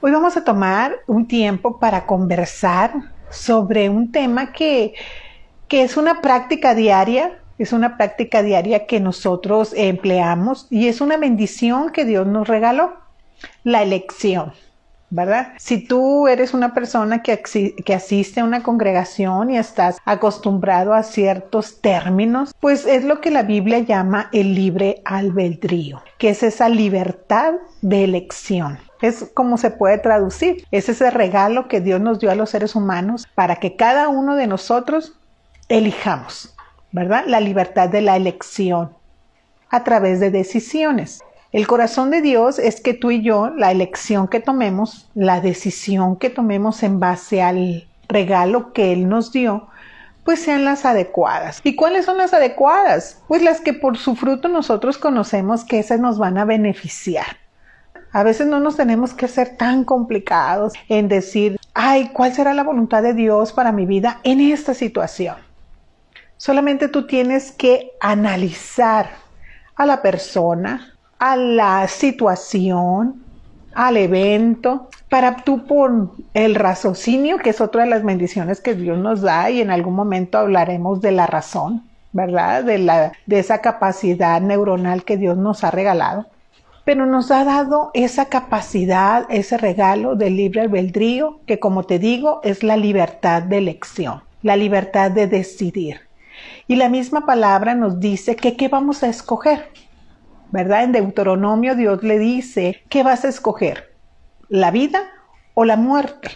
Hoy vamos a tomar un tiempo para conversar sobre un tema que, que es una práctica diaria, es una práctica diaria que nosotros empleamos y es una bendición que Dios nos regaló, la elección. ¿Verdad? Si tú eres una persona que, que, asiste a una congregación y estás acostumbrado a ciertos términos, pues es lo que la Biblia llama el libre albedrío, que es esa libertad de elección. Es como se puede traducir. Es ese regalo que Dios nos dio a los seres humanos para que cada uno de nosotros elijamos, ¿verdad? La libertad de la elección a través de decisiones. El corazón de Dios es que tú y yo, la elección que tomemos, la decisión que tomemos en base al regalo que Él nos dio, pues sean las adecuadas. ¿Y cuáles son las adecuadas? Pues las que por su fruto nosotros conocemos que esas nos van a beneficiar. A veces no nos tenemos que ser tan complicados en decir, ay, ¿cuál será la voluntad de Dios para mi vida en esta situación? Solamente tú tienes que analizar a la persona, a la situación, al evento, para tú por el raciocinio, que es otra de las bendiciones que Dios nos da y en algún momento hablaremos de la razón, ¿verdad? De, la, de esa capacidad neuronal que Dios nos ha regalado pero nos ha dado esa capacidad, ese regalo del libre albedrío, que como te digo, es la libertad de elección, la libertad de decidir. Y la misma palabra nos dice que qué vamos a escoger, ¿verdad? En Deuteronomio Dios le dice, ¿qué vas a escoger? ¿La vida o la muerte?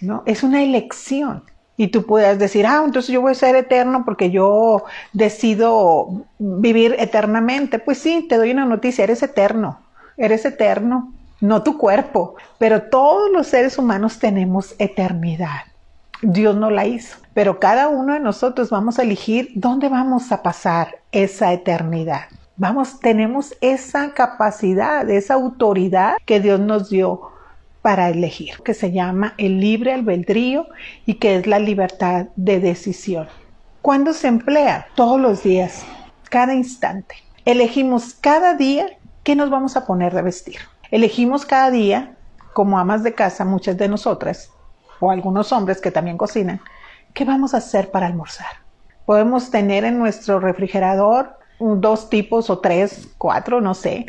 ¿No? Es una elección. Y tú puedes decir, ah, entonces yo voy a ser eterno porque yo decido vivir eternamente. Pues sí, te doy una noticia, eres eterno eres eterno, no tu cuerpo, pero todos los seres humanos tenemos eternidad. Dios no la hizo, pero cada uno de nosotros vamos a elegir dónde vamos a pasar esa eternidad. Vamos, tenemos esa capacidad, esa autoridad que Dios nos dio para elegir, que se llama el libre albedrío y que es la libertad de decisión. ¿Cuándo se emplea? Todos los días, cada instante. Elegimos cada día ¿qué nos vamos a poner de vestir? Elegimos cada día, como amas de casa, muchas de nosotras, o algunos hombres que también cocinan, ¿qué vamos a hacer para almorzar? Podemos tener en nuestro refrigerador dos tipos o tres, cuatro, no sé,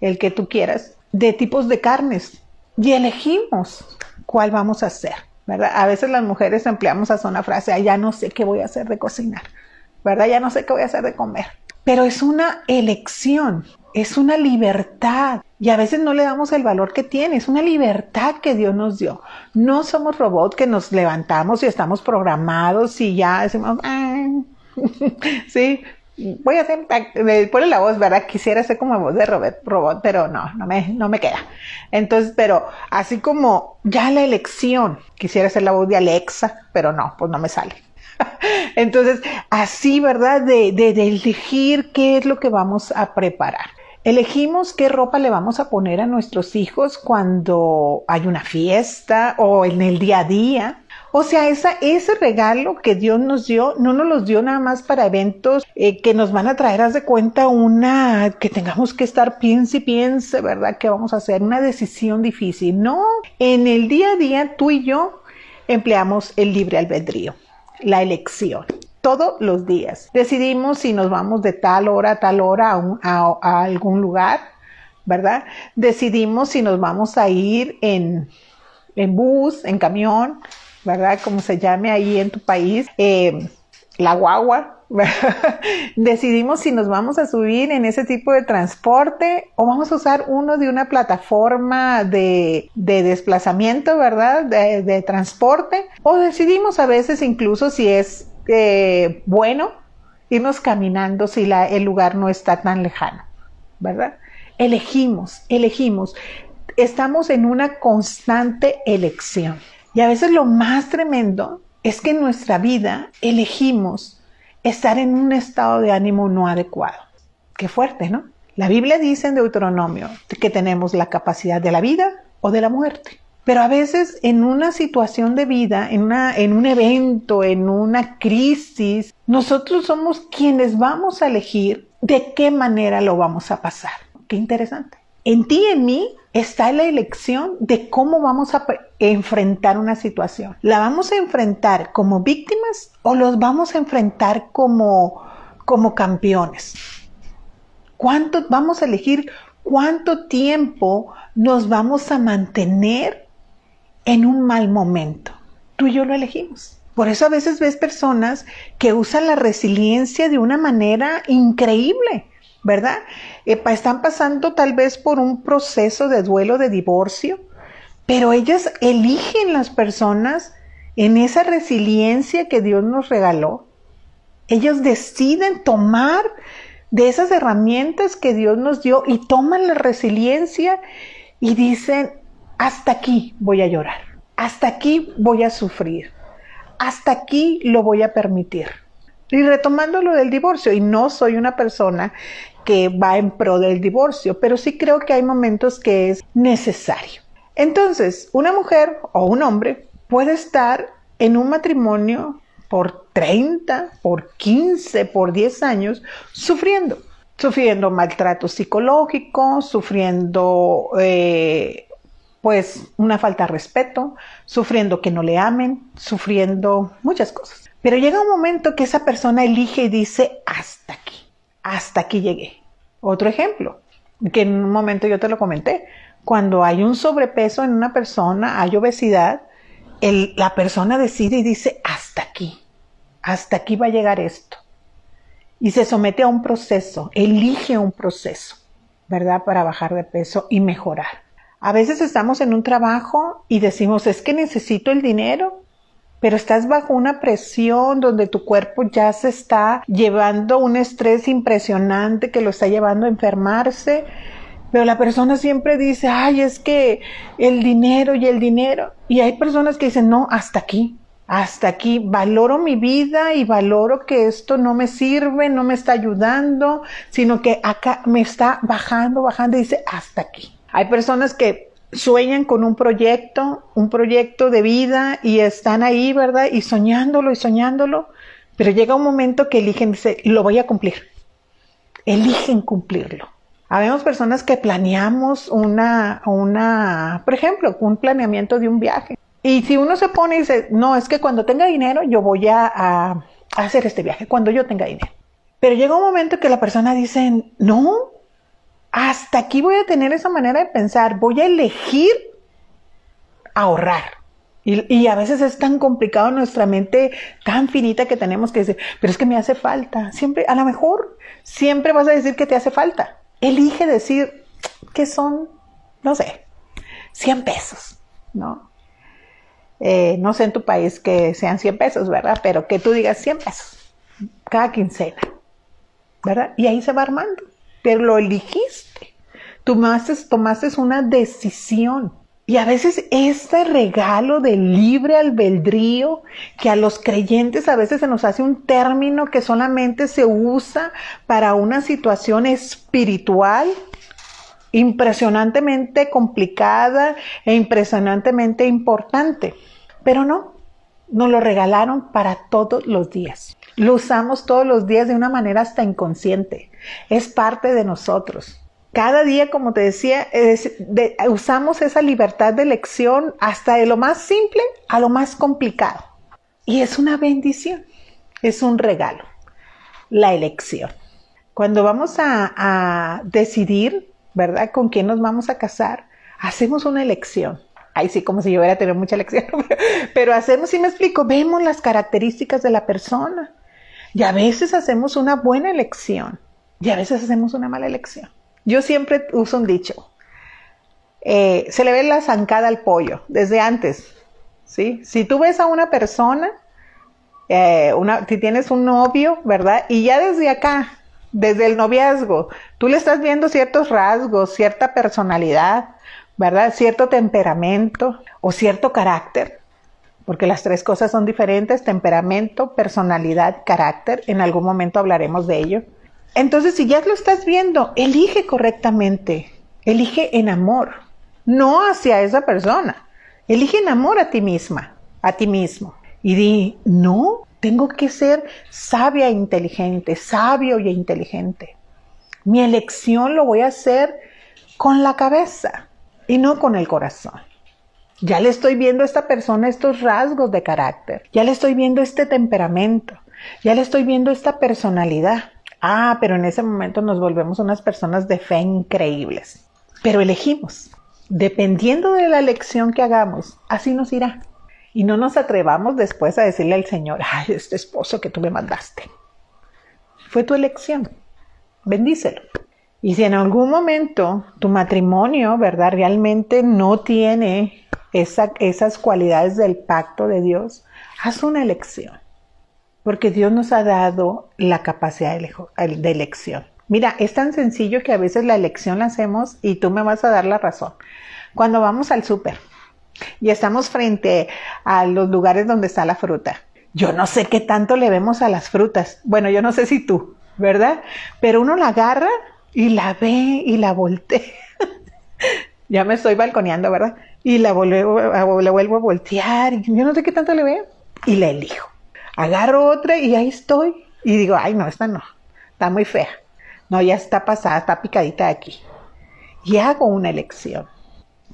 el que tú quieras, de tipos de carnes y elegimos cuál vamos a hacer, ¿verdad? A veces las mujeres empleamos a una frase, ya no sé qué voy a hacer de cocinar, ¿verdad? Ya no sé qué voy a hacer de comer. Pero es una elección es una libertad y a veces no le damos el valor que tiene, es una libertad que Dios nos dio. No somos robots que nos levantamos y estamos programados y ya decimos, ah". sí, voy a hacer, me pone la voz, ¿verdad? Quisiera ser como voz de robot, robot, pero no, no me, no me queda. Entonces, pero así como ya la elección, quisiera ser la voz de Alexa, pero no, pues no me sale. Entonces, así, ¿verdad? De, de, de elegir qué es lo que vamos a preparar. Elegimos qué ropa le vamos a poner a nuestros hijos cuando hay una fiesta o en el día a día. O sea, ese regalo que Dios nos dio, no nos los dio nada más para eventos eh, que nos van a traer, haz de cuenta, una, que tengamos que estar piense y piense, ¿verdad? Que vamos a hacer una decisión difícil. No, en el día a día tú y yo empleamos el libre albedrío, la elección todos los días. Decidimos si nos vamos de tal hora a tal hora a, algún lugar, ¿verdad? Decidimos si nos vamos a ir en, bus, en camión, ¿verdad? Como se llame ahí en tu país, eh, la guagua. Decidimos si nos vamos a subir en ese tipo de transporte o vamos a usar uno de una plataforma de, desplazamiento, ¿verdad? De, de transporte. O decidimos a veces incluso si es eh, bueno irnos caminando si el lugar no está tan lejano, ¿verdad? Elegimos, elegimos. Estamos en una constante elección. Y a veces lo más tremendo es que en nuestra vida elegimos estar en un estado de ánimo no adecuado. Qué fuerte, ¿no? La Biblia dice en Deuteronomio que tenemos la capacidad de la vida o de la muerte. Pero a veces en una situación de vida, en, en un evento, en una crisis, nosotros somos quienes vamos a elegir de qué manera lo vamos a pasar. Qué interesante. En ti y en mí está la elección de cómo vamos a enfrentar una situación. ¿La vamos a enfrentar como víctimas o los vamos a enfrentar como, como campeones? ¿Cuánto vamos a elegir cuánto tiempo nos vamos a mantener en un mal momento? Tú y yo lo elegimos. Por eso a veces ves personas que usan la resiliencia de una manera increíble ¿verdad? están pasando tal vez por un proceso de duelo de divorcio, pero ellas eligen las personas en esa resiliencia que Dios nos regaló. Ellos deciden tomar de esas herramientas que Dios nos dio y toman la resiliencia y dicen, hasta aquí voy a llorar, hasta aquí voy a sufrir, hasta aquí lo voy a permitir. Y retomando lo del divorcio, y no soy una persona que va en pro del divorcio, pero sí creo que hay momentos que es necesario. Entonces, una mujer o un hombre puede estar en un matrimonio por 30, por 15, por 10 años sufriendo, sufriendo maltrato psicológico, sufriendo eh, pues una falta de respeto, sufriendo que no le amen, sufriendo muchas cosas. Pero llega un momento que esa persona elige y dice hasta aquí hasta aquí llegué. Otro ejemplo, que en un momento yo te lo comenté, cuando hay un sobrepeso en una persona, hay obesidad, la persona decide y dice, hasta aquí, hasta aquí va a llegar esto. Y se somete a un proceso, elige un proceso, ¿verdad? Para bajar de peso y mejorar. A veces estamos en un trabajo y decimos, es que necesito el dinero, pero estás bajo una presión donde tu cuerpo ya se está llevando un estrés impresionante que lo está llevando a enfermarse. Pero la persona siempre dice, ay, es que el dinero y el dinero. Y hay personas que dicen, no, hasta aquí, hasta aquí, valoro mi vida y valoro que esto no me sirve, no me está ayudando, sino que acá me está bajando, bajando y dice, hasta aquí. Hay personas que sueñan con un proyecto, un proyecto de vida y están ahí, ¿verdad? Y soñándolo y soñándolo, pero llega un momento que eligen, dice, lo voy a cumplir. Eligen cumplirlo. Habemos personas que planeamos una, una, por ejemplo, un planeamiento de un viaje. Y si uno se pone y dice, no, es que cuando tenga dinero yo voy a, a hacer este viaje, cuando yo tenga dinero. Pero llega un momento que la persona dice, no, hasta aquí voy a tener esa manera de pensar, voy a elegir ahorrar. Y, a veces es tan complicado nuestra mente tan finita que tenemos que decir, pero es que me hace falta. Siempre, a lo mejor, siempre vas a decir que te hace falta. Elige decir que son, no sé, 100 pesos, ¿no? Eh, no sé en tu país que sean 100 pesos, ¿verdad? Pero que tú digas 100 pesos cada quincena, ¿verdad? Y ahí se va armando pero lo elegiste. Tomaste, tomaste una decisión. Y a veces este regalo del libre albedrío, que a los creyentes a veces se nos hace un término que solamente se usa para una situación espiritual, impresionantemente complicada e impresionantemente importante. Pero no, nos lo regalaron para todos los días. Lo usamos todos los días de una manera hasta inconsciente. Es parte de nosotros. Cada día, como te decía, usamos esa libertad de elección hasta de lo más simple a lo más complicado. Y es una bendición, es un regalo, la elección. Cuando vamos a, decidir, ¿verdad?, con quién nos vamos a casar, hacemos una elección. Ay, sí, como si yo hubiera tenido mucha elección. Pero hacemos, si me explico, vemos las características de la persona. Y a veces hacemos una buena elección y a veces hacemos una mala elección. Yo siempre uso un dicho. Eh, se le ve la zancada al pollo desde antes. ¿sí? Si tú ves a una persona, eh, una, si tienes un novio, ¿verdad? Y ya desde acá, desde el noviazgo, tú le estás viendo ciertos rasgos, cierta personalidad, ¿verdad? Cierto temperamento o cierto carácter porque las tres cosas son diferentes, temperamento, personalidad, carácter, en algún momento hablaremos de ello. Entonces, si ya lo estás viendo, elige correctamente, elige en amor, no hacia esa persona, elige en amor a ti misma, a ti mismo. Y di, no, tengo que ser sabia e inteligente, sabio y inteligente. Mi elección lo voy a hacer con la cabeza y no con el corazón. Ya le estoy viendo a esta persona estos rasgos de carácter, ya le estoy viendo este temperamento, ya le estoy viendo esta personalidad. Ah, pero en ese momento nos volvemos unas personas de fe increíbles. Pero elegimos. Dependiendo de la elección que hagamos, así nos irá. Y no nos atrevamos después a decirle al Señor, ay, este esposo que tú me mandaste. Fue tu elección. Bendícelo. Y si en algún momento tu matrimonio, ¿verdad? Realmente no tiene esas cualidades del pacto de Dios, haz una elección. Porque Dios nos ha dado la capacidad de elección. Mira, es tan sencillo que a veces la elección la hacemos y tú me vas a dar la razón. Cuando vamos al súper y estamos frente a los lugares donde está la fruta, yo no sé qué tanto le vemos a las frutas. Bueno, yo no sé si tú, ¿verdad? Pero uno la agarra y la ve y la voltea. ya me estoy balconeando, ¿verdad? Y la vuelvo, a voltear y yo no sé qué tanto le veo y la elijo. Agarro otra y ahí estoy y digo, ay no, esta no, está muy fea. No, ya está pasada, está picadita aquí. Y hago una elección.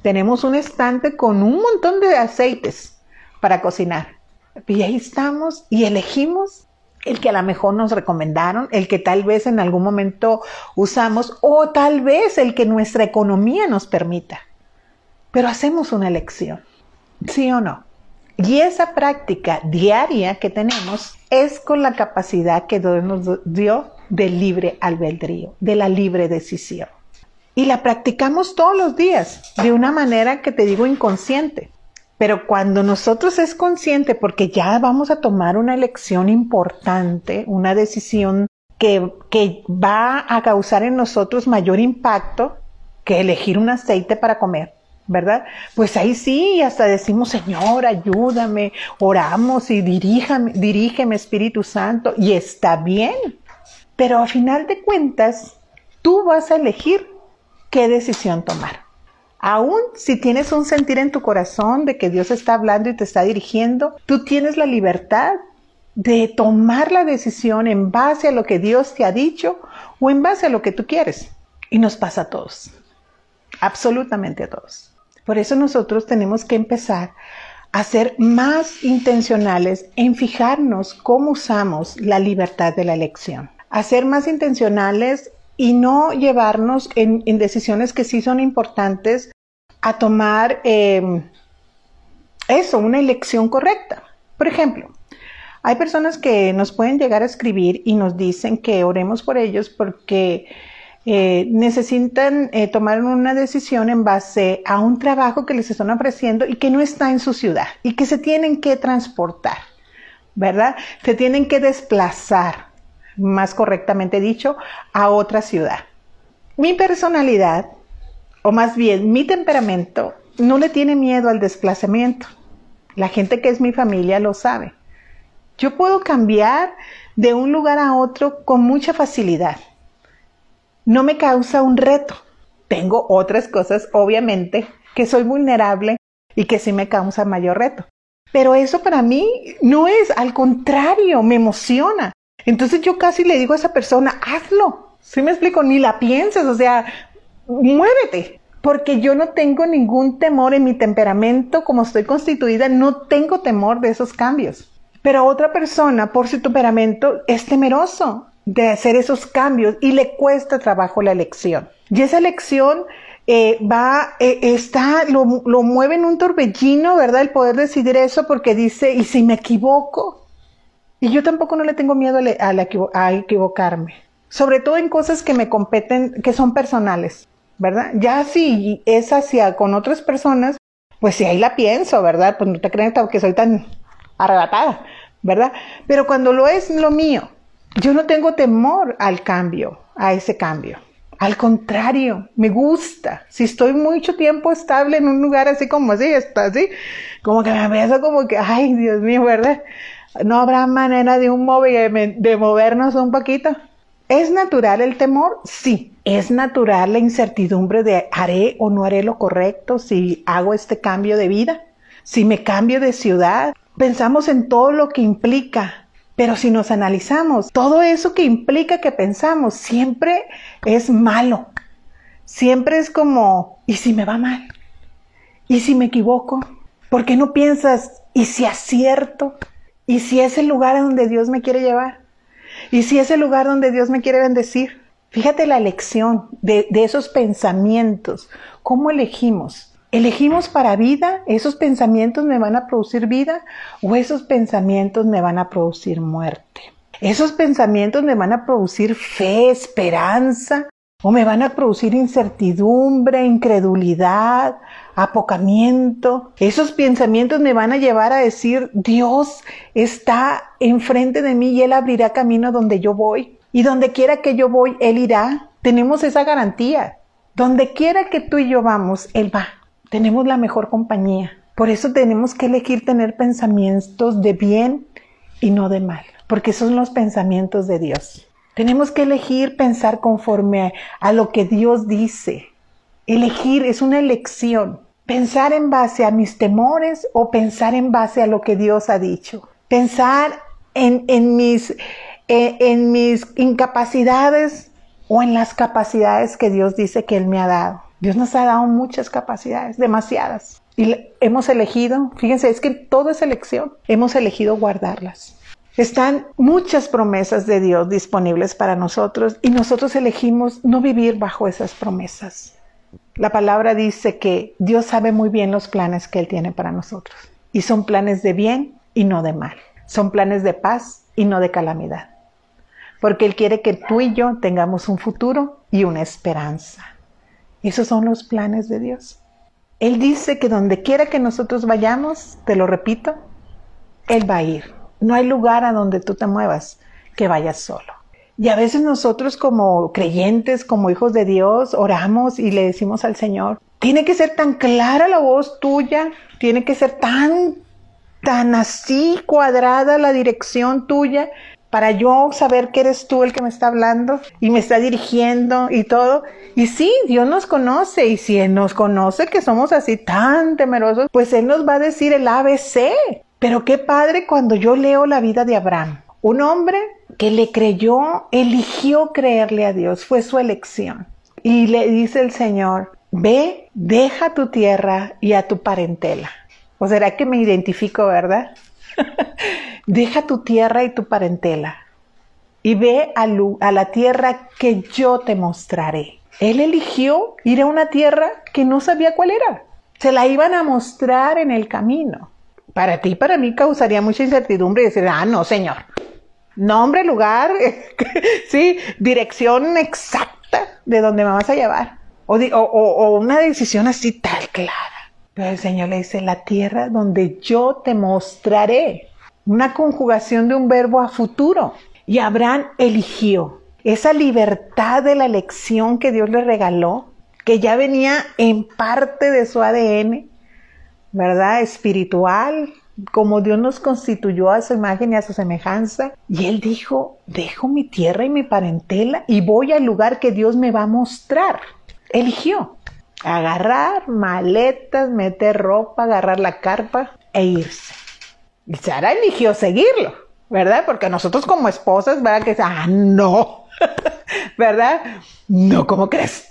Tenemos un estante con un montón de aceites para cocinar. Y ahí estamos y elegimos el que a lo mejor nos recomendaron, el que tal vez en algún momento usamos o tal vez el que nuestra economía nos permita. Pero hacemos una elección, ¿sí o no? Y esa práctica diaria que tenemos es con la capacidad que Dios nos dio del libre albedrío, de la libre decisión. Y la practicamos todos los días, de una manera que te digo inconsciente. Pero cuando nosotros es consciente, porque ya vamos a tomar una elección importante, una decisión que, que va a causar en nosotros mayor impacto que elegir un aceite para comer, ¿verdad? Pues ahí sí, hasta decimos, Señor, ayúdame, oramos y diríjame, dirígeme Espíritu Santo, y está bien. Pero a final de cuentas, tú vas a elegir qué decisión tomar. Aún si tienes un sentir en tu corazón de que Dios está hablando y te está dirigiendo, tú tienes la libertad de tomar la decisión en base a lo que Dios te ha dicho o en base a lo que tú quieres. Y nos pasa a todos, absolutamente a todos. Por eso nosotros tenemos que empezar a ser más intencionales en fijarnos cómo usamos la libertad de la elección. A ser más intencionales y no llevarnos en, decisiones que sí son importantes a tomar em, eso, una elección correcta. Por ejemplo, hay personas que nos pueden llegar a escribir y nos dicen que oremos por ellos porque eh, necesitan eh, tomar una decisión en base a un trabajo que les están ofreciendo y que no está en su ciudad y que se tienen que transportar, ¿verdad? Se tienen que desplazar más correctamente dicho, a otra ciudad. Mi personalidad, o más bien mi temperamento, no le tiene miedo al desplazamiento. La gente que es mi familia lo sabe. Yo puedo cambiar de un lugar a otro con mucha facilidad. No me causa un reto. Tengo otras cosas, obviamente, que soy vulnerable y que sí me causa mayor reto. Pero eso para mí no es, al contrario, me emociona. Entonces yo casi le digo a esa persona, hazlo. Si me explico? Ni la pienses, o sea, muévete. Porque yo no tengo ningún temor en mi temperamento, como estoy constituida, no tengo temor de esos cambios. Pero otra persona, por su temperamento, es temeroso de hacer esos cambios y le cuesta trabajo la elección. Y esa elección eh, va, eh, está, lo, lo mueve en un torbellino, ¿verdad? El poder decidir eso porque dice, ¿y si me equivoco? Y yo tampoco no le tengo miedo a, equivocarme, sobre todo en cosas que me competen, que son personales, ¿verdad? Ya si es hacia con otras personas, pues si ahí la pienso, ¿verdad? Pues no te crean que soy tan arrebatada, ¿verdad? Pero cuando lo es lo mío, yo no tengo temor al cambio, a ese cambio. Al contrario, me gusta. Si estoy mucho tiempo estable en un lugar así como así, está así, como que me empiezo como que, ay, Dios mío, ¿verdad? ¿No habrá manera de un de movernos un poquito? ¿Es natural el temor? Sí. ¿Es natural la incertidumbre de haré o no haré lo correcto si hago este cambio de vida? Si me cambio de ciudad, pensamos en todo lo que implica. Pero si nos analizamos, todo eso que implica que pensamos siempre es malo. siempre es como, ¿y si me va mal? ¿Y si me equivoco? ¿Por qué no piensas, ¿y si acierto? ¿Y si es el lugar a donde Dios me quiere llevar? ¿Y si es el lugar donde Dios me quiere bendecir? Fíjate la elección de, de esos pensamientos. ¿Cómo elegimos? ¿Elegimos para vida? ¿Esos pensamientos me van a producir vida? ¿O esos pensamientos me van a producir muerte? ¿Esos pensamientos me van a producir fe, esperanza? ¿O me van a producir incertidumbre, incredulidad, apocamiento? Esos pensamientos me van a llevar a decir, Dios está enfrente de mí y Él abrirá camino donde yo voy. Y donde quiera que yo voy, Él irá. Tenemos esa garantía. Donde quiera que tú y yo vamos, Él va. Tenemos la mejor compañía. Por eso tenemos que elegir tener pensamientos de bien y no de mal, porque son los pensamientos de Dios. Tenemos que elegir pensar conforme a, lo que Dios dice. Elegir es una elección. Pensar en base a mis temores o pensar en base a lo que Dios ha dicho. Pensar en, en, mis incapacidades o en las capacidades que Dios dice que Él me ha dado. Dios nos ha dado muchas capacidades, demasiadas. Y hemos elegido, fíjense, es que todo es elección, hemos elegido guardarlas. Están muchas promesas de Dios disponibles para nosotros y nosotros elegimos no vivir bajo esas promesas. La palabra dice que Dios sabe muy bien los planes que Él tiene para nosotros y son planes de bien y no de mal. Son planes de paz y no de calamidad porque Él quiere que tú y yo tengamos un futuro y una esperanza. Esos son los planes de Dios. Él dice que donde quiera que nosotros vayamos, te lo repito, Él va a ir. No hay lugar a donde tú te muevas que vayas solo. Y a veces nosotros como creyentes, como hijos de Dios, oramos y le decimos al Señor, tiene que ser tan clara la voz tuya, tiene que ser tan, tan así cuadrada la dirección tuya, para yo saber que eres tú el que me está hablando y me está dirigiendo y todo. Y sí, Dios nos conoce y si nos conoce que somos así tan temerosos, pues Él nos va a decir el ABC. Pero qué padre cuando yo leo la vida de Abraham. Un hombre que le creyó, eligió creerle a Dios, fue su elección. Y le dice el Señor, ve, deja tu tierra y a tu parentela. ¿O será que me identifico, verdad? Deja tu tierra y tu parentela y ve a, a la tierra que yo te mostraré. Él eligió ir a una tierra que no sabía cuál era. Se la iban a mostrar en el camino. Para ti, para mí causaría mucha incertidumbre decir, ah, no, señor. Nombre, lugar, sí, dirección exacta de dónde me vas a llevar. O, o una decisión así tal clara. Pero el Señor le dice, la tierra donde yo te mostraré. Una conjugación de un verbo a futuro. Y Abraham eligió esa libertad de la elección que Dios le regaló, que ya venía en parte de su ADN, ¿verdad? Espiritual, como Dios nos constituyó a su imagen y a su semejanza. Y él dijo, dejo mi tierra y mi parentela y voy al lugar que Dios me va a mostrar. Eligió agarrar maletas, meter ropa, agarrar la carpa e irse. Y Sara eligió seguirlo, ¿verdad? Porque nosotros como esposas, ¿verdad? Que ah, no, ¿verdad? No, ¿cómo crees?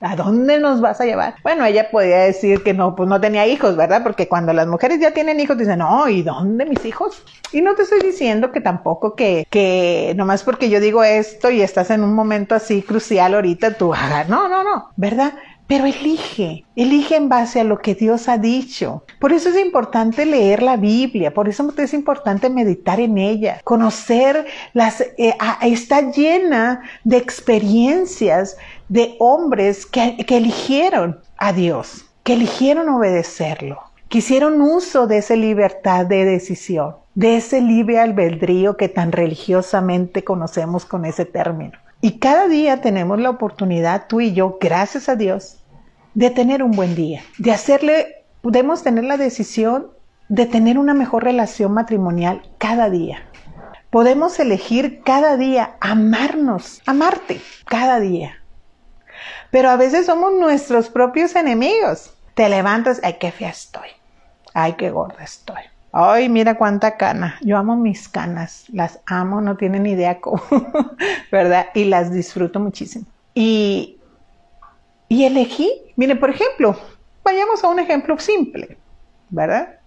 ¿A dónde nos vas a llevar? Bueno, ella podía decir que no, pues no tenía hijos, ¿verdad? Porque cuando las mujeres ya tienen hijos dicen, no, ¿y dónde mis hijos? Y no te estoy diciendo que tampoco que, que nomás porque yo digo esto y estás en un momento así crucial ahorita, tú hagas, no, no, no, ¿verdad? Pero elige, elige en base a lo que Dios ha dicho. Por eso es importante leer la Biblia, por eso es importante meditar en ella, conocer las, eh, está llena de experiencias de hombres que, que eligieron a Dios, que eligieron obedecerlo, que hicieron uso de esa libertad de decisión, de ese libre albedrío que tan religiosamente conocemos con ese término. Y cada día tenemos la oportunidad, tú y yo, gracias a Dios, de tener un buen día, de hacerle, podemos tener la decisión de tener una mejor relación matrimonial cada día. Podemos elegir cada día amarnos, amarte cada día. Pero a veces somos nuestros propios enemigos. Te levantas, ay, qué fea estoy. Ay, qué gorda estoy. Ay, mira cuánta cana. Yo amo mis canas. Las amo, no tienen idea cómo, ¿verdad? Y las disfruto muchísimo. Y Y elegí, miren, por ejemplo, vayamos a un ejemplo simple, ¿verdad?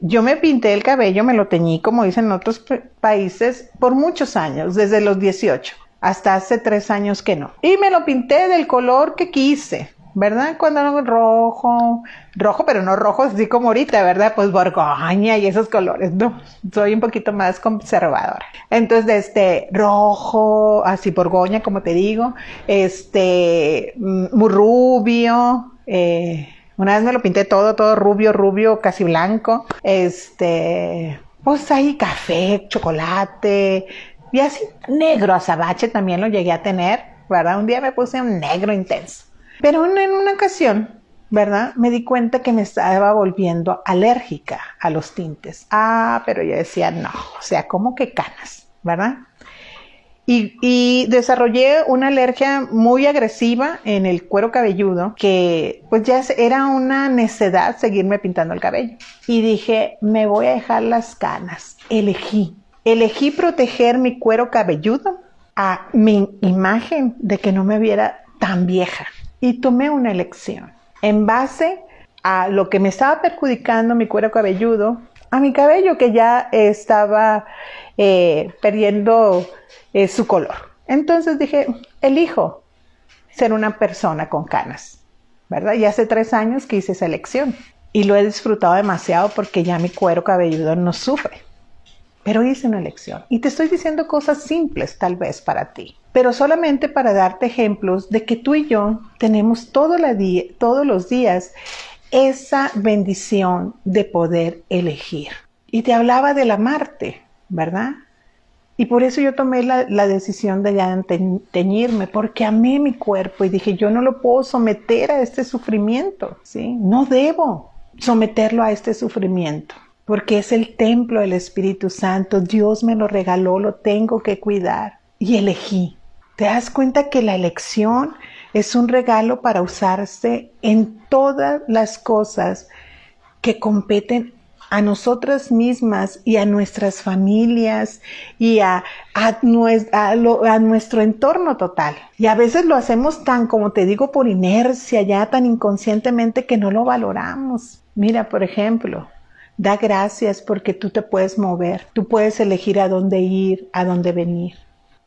Yo me pinté el cabello, me lo teñí, como dicen en otros países, por muchos años, desde los 18, hasta hace tres años que no. Y me lo pinté del color que quise, ¿verdad? Cuando no rojo, rojo, pero no rojo así como ahorita, ¿verdad? Pues borgoña y esos colores, no, soy un poquito más conservadora. Entonces, este, rojo, así borgoña, como te digo, este, mm, muy rubio, eh, una vez me lo pinté todo, todo rubio, rubio, casi blanco. Este, pues ahí café, chocolate, y así negro azabache también lo llegué a tener, ¿verdad? Un día me puse un negro intenso. Pero en una ocasión, ¿verdad? Me di cuenta que me estaba volviendo alérgica a los tintes. Ah, pero yo decía, no, o sea, como que canas, ¿verdad? Y, desarrollé una alergia muy agresiva en el cuero cabelludo que pues ya era una necedad seguirme pintando el cabello. Y dije, me voy a dejar las canas. Elegí. Elegí proteger mi cuero cabelludo a mi imagen de que no me viera tan vieja. Y tomé una elección en base a lo que me estaba perjudicando mi cuero cabelludo, a mi cabello que ya estaba eh, perdiendo es su color. Entonces dije, elijo ser una persona con canas, ¿verdad? Y hace tres años que hice esa elección y lo he disfrutado demasiado porque ya mi cuero cabelludo no sufre. Pero hice una elección y te estoy diciendo cosas simples tal vez para ti, pero solamente para darte ejemplos de que tú y yo tenemos todo la todos los días esa bendición de poder elegir. Y te hablaba del amarte, ¿verdad? Y por eso yo tomé la, decisión de ya teñirme, porque amé mi cuerpo y dije, yo no lo puedo someter a este sufrimiento, ¿sí? No debo someterlo a este sufrimiento, porque es el templo del Espíritu Santo, Dios me lo regaló, lo tengo que cuidar y elegí. ¿Te das cuenta que la elección es un regalo para usarse en todas las cosas que competen a nosotras mismas y a nuestras familias y a, a, nuestro entorno total. Y a veces lo hacemos tan, como te digo, por inercia, ya tan inconscientemente que no lo valoramos. Mira, por ejemplo, da gracias porque tú te puedes mover, tú puedes elegir a dónde ir, a dónde venir,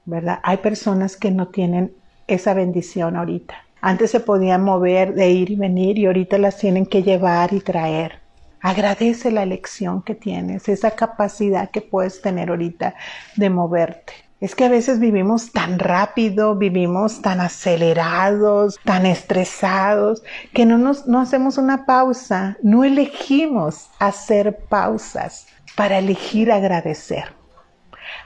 ¿verdad? Hay personas que no tienen esa bendición ahorita. Antes se podían mover de ir y venir y ahorita las tienen que llevar y traer. Agradece la elección que tienes, esa capacidad que puedes tener ahorita de moverte. Es que a veces vivimos tan rápido, vivimos tan acelerados, tan estresados, que no nos no hacemos una pausa, no elegimos hacer pausas para elegir agradecer,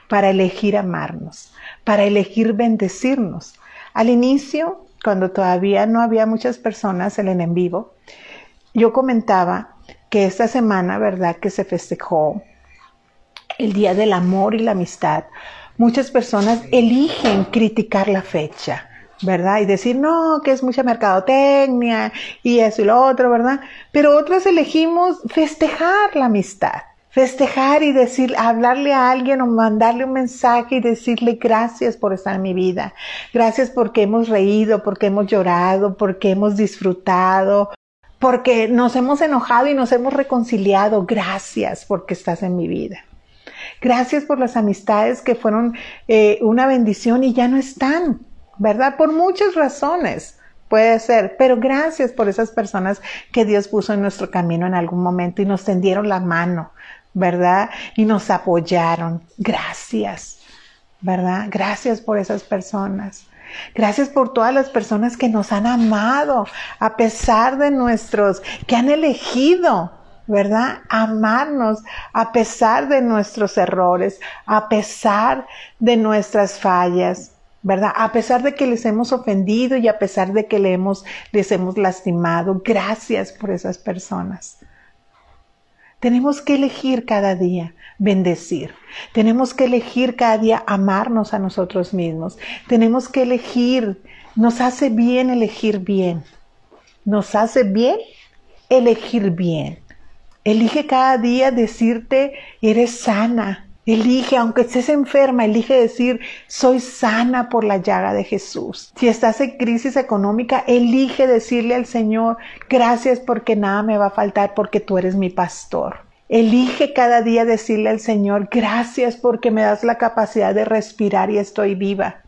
para elegir amarnos, para elegir bendecirnos. Al inicio, cuando todavía no había muchas personas en el en vivo, yo comentaba que esta semana, ¿verdad? Que se festejó el Día del Amor y la Amistad, muchas personas eligen criticar la fecha, ¿verdad? Y decir, no, que es mucha mercadotecnia y eso y lo otro, ¿verdad? Pero otros elegimos festejar la amistad, festejar y decir, hablarle a alguien o mandarle un mensaje y decirle gracias por estar en mi vida, gracias porque hemos reído, porque hemos llorado, porque hemos disfrutado, porque nos hemos enojado y nos hemos reconciliado. Gracias porque estás en mi vida. Gracias por las amistades que fueron eh, una bendición y ya no están, ¿verdad? Por muchas razones. Puede ser, pero gracias por esas personas que Dios puso en nuestro camino en algún momento y nos tendieron la mano, ¿verdad? Y nos apoyaron. Gracias, ¿verdad? Gracias por esas personas. Gracias por todas las personas que nos han amado, a pesar de nuestros, que han elegido, ¿verdad? Amarnos a pesar de nuestros errores, a pesar de nuestras fallas, ¿verdad? A pesar de que les hemos ofendido y a pesar de que hemos, les hemos lastimado. Gracias por esas personas. Tenemos que elegir cada día bendecir. Tenemos que elegir cada día amarnos a nosotros mismos. Tenemos que elegir, nos hace bien elegir bien. Nos hace bien elegir bien. Elige cada día decirte, eres sana, Elige, aunque estés enferma, elige decir, soy sana por la llaga de Jesús. Si estás en crisis económica, elige decirle al Señor, gracias porque nada me va a faltar porque tú eres mi pastor. Elige cada día decirle al Señor, gracias porque me das la capacidad de respirar y estoy viva,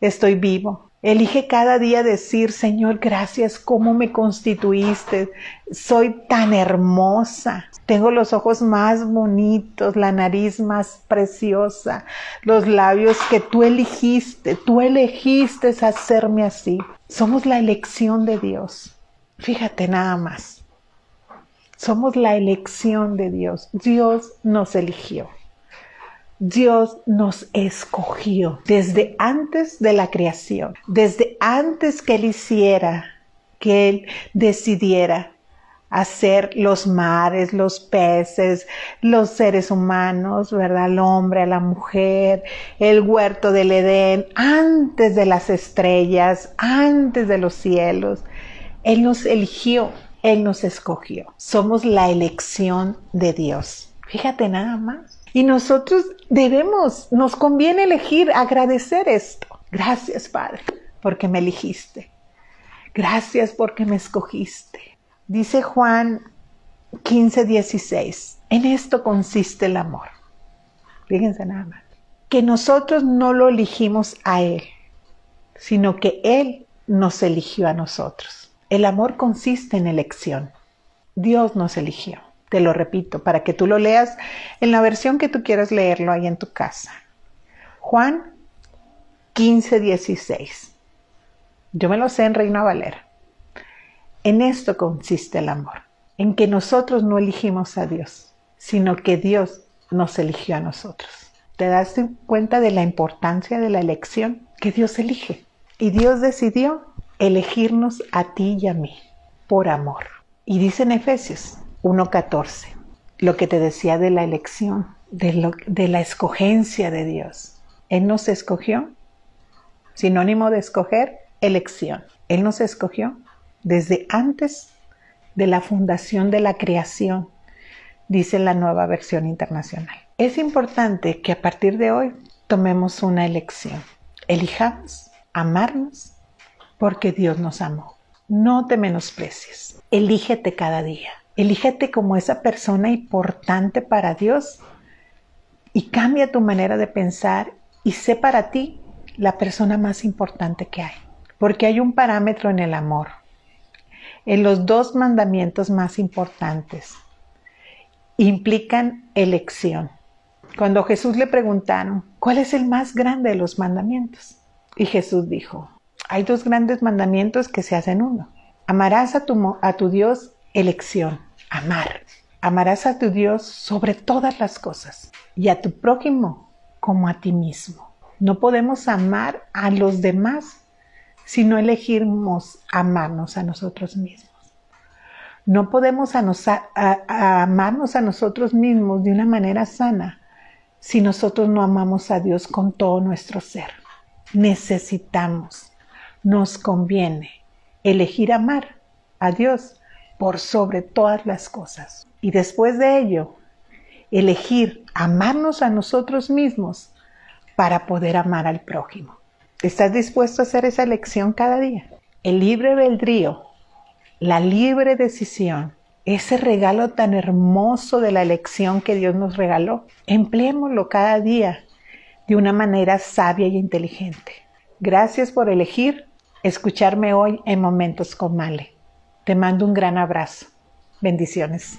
estoy vivo. Elige cada día decir, Señor, gracias, cómo me constituiste. Soy tan hermosa. Tengo los ojos más bonitos, la nariz más preciosa, los labios que tú elegiste. Tú elegiste hacerme así. Somos la elección de Dios. Fíjate nada más. Somos la elección de Dios. Dios nos eligió. Dios nos escogió desde antes de la creación, desde antes que Él hiciera, que Él decidiera hacer los mares, los peces, los seres humanos, ¿verdad? El hombre, la mujer, el huerto del Edén, antes de las estrellas, antes de los cielos. Él nos eligió, Él nos escogió. Somos la elección de Dios. Fíjate nada más. Y nosotros debemos, nos conviene elegir, agradecer esto. Gracias, Padre, porque me elegiste. Gracias porque me escogiste. Dice Juan 15, 16. En esto consiste el amor. Fíjense nada más. Que nosotros no lo elegimos a Él, sino que Él nos eligió a nosotros. El amor consiste en elección. Dios nos eligió. Te lo repito, para que tú lo leas en la versión que tú quieras leerlo ahí en tu casa. Juan 15, 16. Yo me lo sé en Reina Valera. En esto consiste el amor, en que nosotros no elegimos a Dios, sino que Dios nos eligió a nosotros. ¿Te das cuenta de la importancia de la elección? Que Dios elige. Y Dios decidió elegirnos a ti y a mí por amor. Y dice en Efesios, 1.14, lo que te decía de la elección, de, la escogencia de Dios. Él nos escogió, sinónimo de escoger, elección. Él nos escogió desde antes de la fundación de la creación, dice la nueva versión internacional. Es importante que a partir de hoy tomemos una elección. Elijamos amarnos porque Dios nos amó. No te menosprecies. Elígete cada día. Elígete como esa persona importante para Dios y cambia tu manera de pensar y sé para ti la persona más importante que hay. Porque hay un parámetro en el amor, en los dos mandamientos más importantes. Implican elección. Cuando Jesús le preguntaron, ¿cuál es el más grande de los mandamientos? Y Jesús dijo, hay dos grandes mandamientos que se hacen uno. Amarás a tu, a tu Dios elección, amar. Amarás a tu Dios sobre todas las cosas y a tu prójimo como a ti mismo. No podemos amar a los demás si no elegimos amarnos a nosotros mismos. No podemos amarnos a nosotros mismos de una manera sana si nosotros no amamos a Dios con todo nuestro ser. Necesitamos, nos conviene elegir amar a Dios por sobre todas las cosas. Y después de ello, elegir amarnos a nosotros mismos para poder amar al prójimo. ¿Estás dispuesto a hacer esa elección cada día? El libre albedrío, la libre decisión, ese regalo tan hermoso de la elección que Dios nos regaló, empleémoslo cada día de una manera sabia y inteligente. Gracias por elegir escucharme hoy en Momentos con Male. Te mando un gran abrazo. Bendiciones.